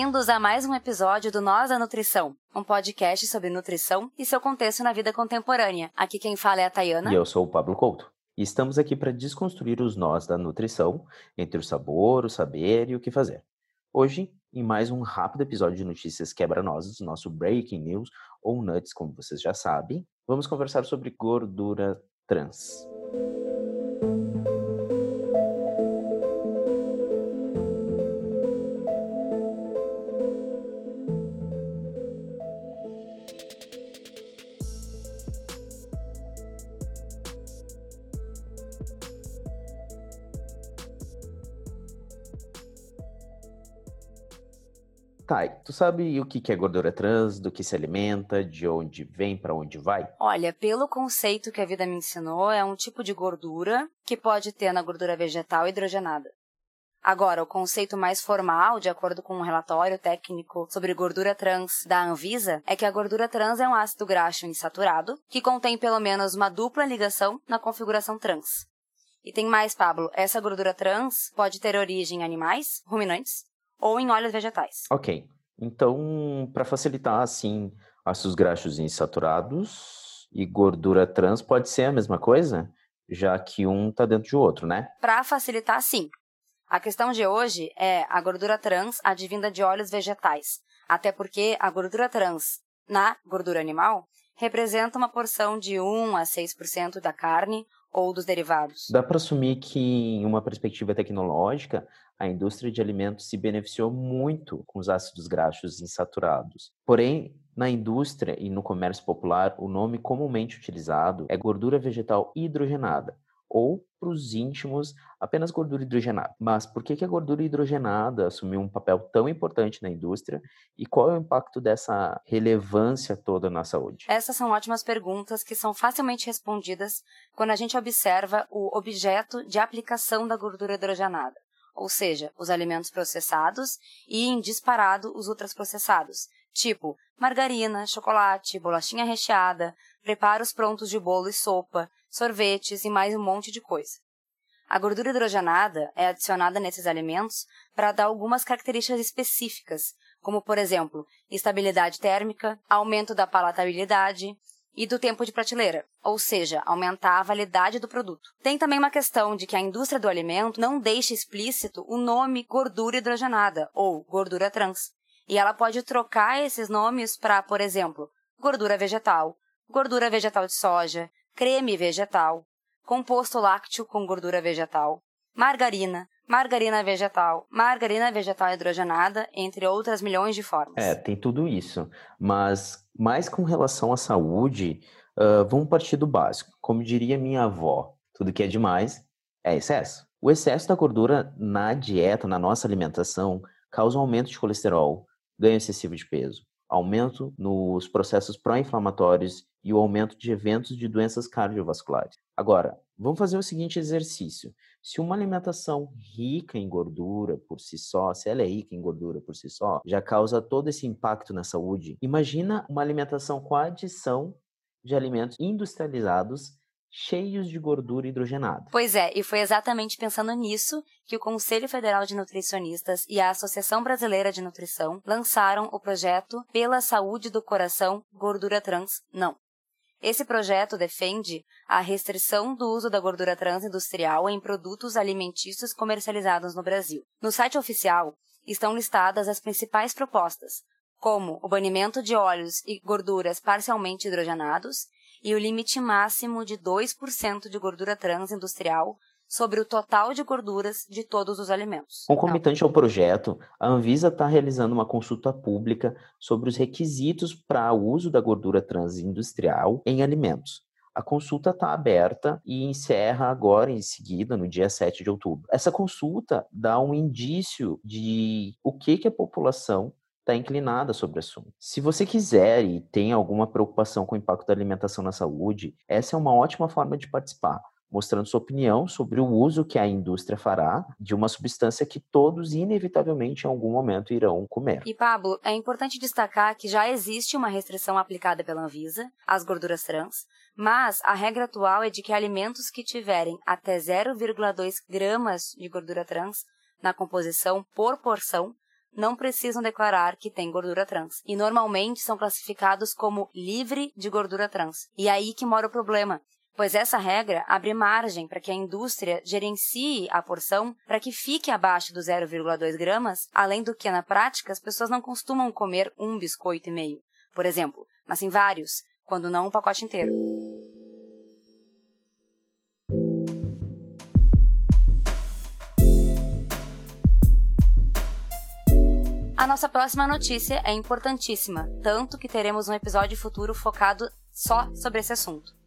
Bem-vindos a mais um episódio do Nós da Nutrição, um podcast sobre nutrição e seu contexto na vida contemporânea. Aqui quem fala é a Tayana. E eu sou o Pablo Couto. E estamos aqui para desconstruir os nós da nutrição entre o sabor, o saber e o que fazer. Hoje, em mais um rápido episódio de notícias quebra-nozes, nosso Breaking News, ou Nuts, como vocês já sabem, vamos conversar sobre gordura trans. Tá, tu sabe o que é gordura trans, do que se alimenta, de onde vem, para onde vai? Olha, pelo conceito que a vida me ensinou, é um tipo de gordura que pode ter na gordura vegetal hidrogenada. Agora, o conceito mais formal, de acordo com um relatório técnico sobre gordura trans da Anvisa, é que a gordura trans é um ácido graxo insaturado que contém pelo menos uma dupla ligação na configuração trans. E tem mais, Pablo, essa gordura trans pode ter origem em animais, ruminantes, ou em óleos vegetais. Ok. Então, para facilitar, assim, ácidos graxos insaturados e gordura trans pode ser a mesma coisa, já que um está dentro do outro, né? Para facilitar, sim. A questão de hoje é a gordura trans advinda de óleos vegetais, até porque a gordura trans na gordura animal representa uma porção de 1 a 6% da carne ou dos derivados. Dá para assumir que, em uma perspectiva tecnológica, a indústria de alimentos se beneficiou muito com os ácidos graxos insaturados. Porém, na indústria e no comércio popular, o nome comumente utilizado é gordura vegetal hidrogenada, ou, para os íntimos, apenas gordura hidrogenada. Mas por que, que a gordura hidrogenada assumiu um papel tão importante na indústria e qual é o impacto dessa relevância toda na saúde? Essas são ótimas perguntas que são facilmente respondidas quando a gente observa o objeto de aplicação da gordura hidrogenada, ou seja, os alimentos processados e, em disparado, os ultraprocessados, tipo margarina, chocolate, bolachinha recheada, preparos prontos de bolo e sopa, sorvetes e mais um monte de coisa. A gordura hidrogenada é adicionada nesses alimentos para dar algumas características específicas, como, por exemplo, estabilidade térmica, aumento da palatabilidade e do tempo de prateleira, ou seja, aumentar a validade do produto. Tem também uma questão de que a indústria do alimento não deixa explícito o nome gordura hidrogenada ou gordura trans. E ela pode trocar esses nomes para, por exemplo, gordura vegetal, gordura vegetal de soja, creme vegetal, composto lácteo com gordura vegetal, margarina, margarina vegetal, margarina vegetal hidrogenada, entre outras milhões de formas. É, tem tudo isso. Mas, mais com relação à saúde, uh, vamos partir do básico. Como diria minha avó, tudo que é demais é excesso. O excesso da gordura na dieta, na nossa alimentação, causa um aumento de colesterol, ganho excessivo de peso, aumento nos processos pró-inflamatórios e o aumento de eventos de doenças cardiovasculares. Agora, vamos fazer o seguinte exercício. Se uma alimentação rica em gordura por si só, se ela é rica em gordura por si só, já causa todo esse impacto na saúde, imagina uma alimentação com a adição de alimentos industrializados cheios de gordura hidrogenada. Pois é, e foi exatamente pensando nisso que o Conselho Federal de Nutricionistas e a Associação Brasileira de Nutrição lançaram o projeto Pela Saúde do Coração Gordura Trans Não. Esse projeto defende a restrição do uso da gordura trans industrial em produtos alimentícios comercializados no Brasil. No site oficial estão listadas as principais propostas, como o banimento de óleos e gorduras parcialmente hidrogenados e o limite máximo de 2% de gordura trans industrial sobre o total de gorduras de todos os alimentos. Concomitante ao projeto, a Anvisa está realizando uma consulta pública sobre os requisitos para o uso da gordura trans industrial em alimentos. A consulta está aberta e encerra agora, em seguida, no dia 7 de outubro. Essa consulta dá um indício de o que, que a população está inclinada sobre o assunto. Se você quiser e tem alguma preocupação com o impacto da alimentação na saúde, essa é uma ótima forma de participar, mostrando sua opinião sobre o uso que a indústria fará de uma substância que todos inevitavelmente em algum momento irão comer. E Pablo, é importante destacar que já existe uma restrição aplicada pela Anvisa às gorduras trans, mas a regra atual é de que alimentos que tiverem até 0,2 gramas de gordura trans na composição por porção não precisam declarar que tem gordura trans e normalmente são classificados como livre de gordura trans. E é aí que mora o problema, pois essa regra abre margem para que a indústria gerencie a porção para que fique abaixo do 0,2 gramas, além do que na prática as pessoas não costumam comer um biscoito e meio, por exemplo, mas sim vários, quando não um pacote inteiro. A nossa próxima notícia é importantíssima, tanto que teremos um episódio futuro focado só sobre esse assunto.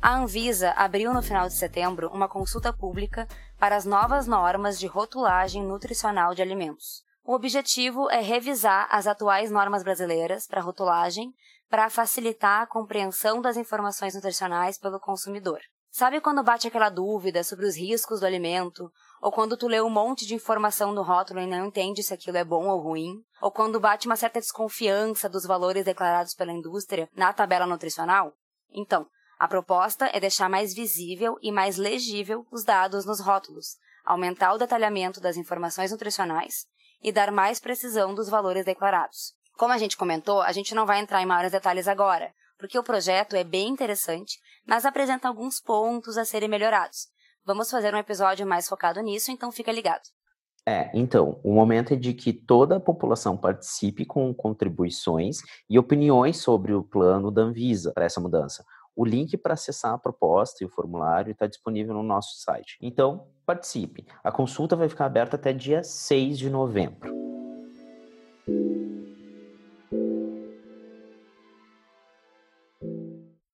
A Anvisa abriu no final de setembro uma consulta pública para as novas normas de rotulagem nutricional de alimentos. O objetivo é revisar as atuais normas brasileiras para rotulagem para facilitar a compreensão das informações nutricionais pelo consumidor. Sabe quando bate aquela dúvida sobre os riscos do alimento ou quando tu lê um monte de informação no rótulo e não entende se aquilo é bom ou ruim, ou quando bate uma certa desconfiança dos valores declarados pela indústria na tabela nutricional. Então, a proposta é deixar mais visível e mais legível os dados nos rótulos, aumentar o detalhamento das informações nutricionais e dar mais precisão dos valores declarados. Como a gente comentou, a gente não vai entrar em maiores detalhes agora, porque o projeto é bem interessante, mas apresenta alguns pontos a serem melhorados. Vamos fazer um episódio mais focado nisso, então fica ligado. É, então, o momento é de que toda a população participe com contribuições e opiniões sobre o plano da Anvisa para essa mudança. O link para acessar a proposta e o formulário está disponível no nosso site. Então, participe. A consulta vai ficar aberta até dia 6 de novembro.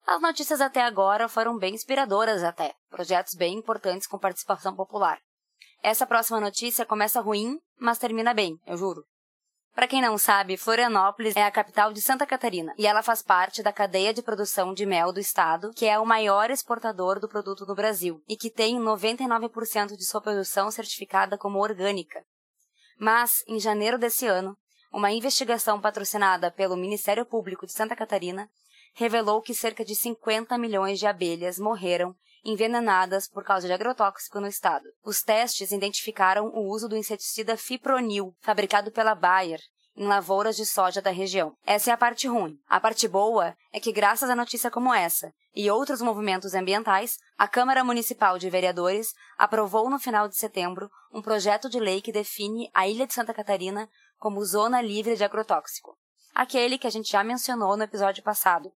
As notícias até agora foram bem inspiradoras até, projetos bem importantes com participação popular. Essa próxima notícia começa ruim, mas termina bem, eu juro. Para quem não sabe, Florianópolis é a capital de Santa Catarina e ela faz parte da cadeia de produção de mel do estado, que é o maior exportador do produto no Brasil e que tem 99% de sua produção certificada como orgânica. Mas, em janeiro desse ano, uma investigação patrocinada pelo Ministério Público de Santa Catarina revelou que cerca de 50 milhões de abelhas morreram envenenadas por causa de agrotóxico no estado. Os testes identificaram o uso do inseticida fipronil, fabricado pela Bayer, em lavouras de soja da região. Essa é a parte ruim. A parte boa é que, graças a notícia como essa e outros movimentos ambientais, a Câmara Municipal de Vereadores aprovou no final de setembro um projeto de lei que define a Ilha de Santa Catarina como zona livre de agrotóxico. Aquele que a gente já mencionou no episódio passado,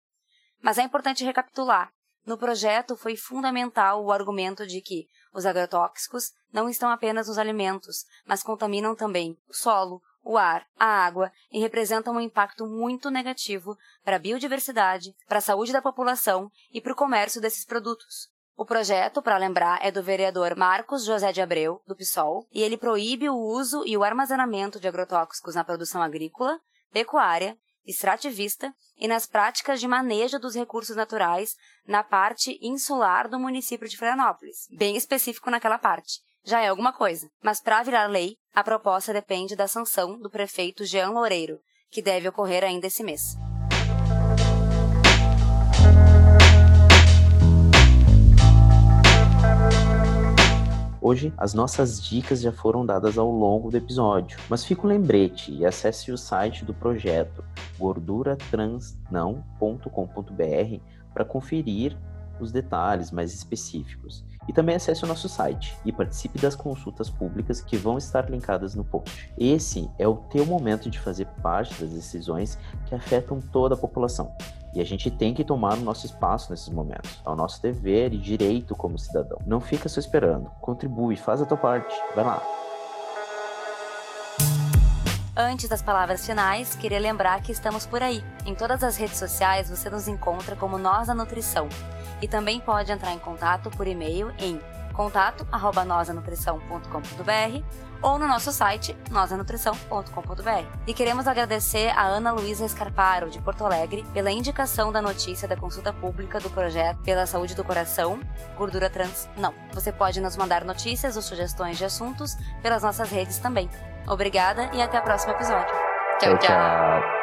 mas é importante recapitular. No projeto foi fundamental o argumento de que os agrotóxicos não estão apenas nos alimentos, mas contaminam também o solo, o ar, a água e representam um impacto muito negativo para a biodiversidade, para a saúde da população e para o comércio desses produtos. O projeto, para lembrar, é do vereador Marcos José de Abreu, do PSOL, e ele proíbe o uso e o armazenamento de agrotóxicos na produção agrícola, pecuária extrativista e nas práticas de manejo dos recursos naturais na parte insular do município de Florianópolis, bem específico naquela parte. Já é alguma coisa, mas para virar lei, a proposta depende da sanção do prefeito Jean Loureiro, que deve ocorrer ainda esse mês. Hoje, as nossas dicas já foram dadas ao longo do episódio, mas fica um lembrete e acesse o site do projeto gorduratransnão.com.br para conferir os detalhes mais específicos. E também acesse o nosso site e participe das consultas públicas que vão estar linkadas no post. Esse é o teu momento de fazer parte das decisões que afetam toda a população. E a gente tem que tomar o nosso espaço nesses momentos. É o nosso dever e direito como cidadão. Não fica só esperando. Contribui, faz a tua parte. Vai lá. Antes das palavras finais, queria lembrar que estamos por aí. Em todas as redes sociais você nos encontra como Nós da Nutrição. E também pode entrar em contato por e-mail em contato@nosanutrição.com.br ou no nosso site nosanutrição.com.br. E queremos agradecer a Ana Luísa Escarparo, de Porto Alegre, pela indicação da notícia da consulta pública do projeto Pela Saúde do Coração, Gordura Trans Não. Você pode nos mandar notícias ou sugestões de assuntos pelas nossas redes também. Obrigada e até o próximo episódio. tchau. tchau. tchau.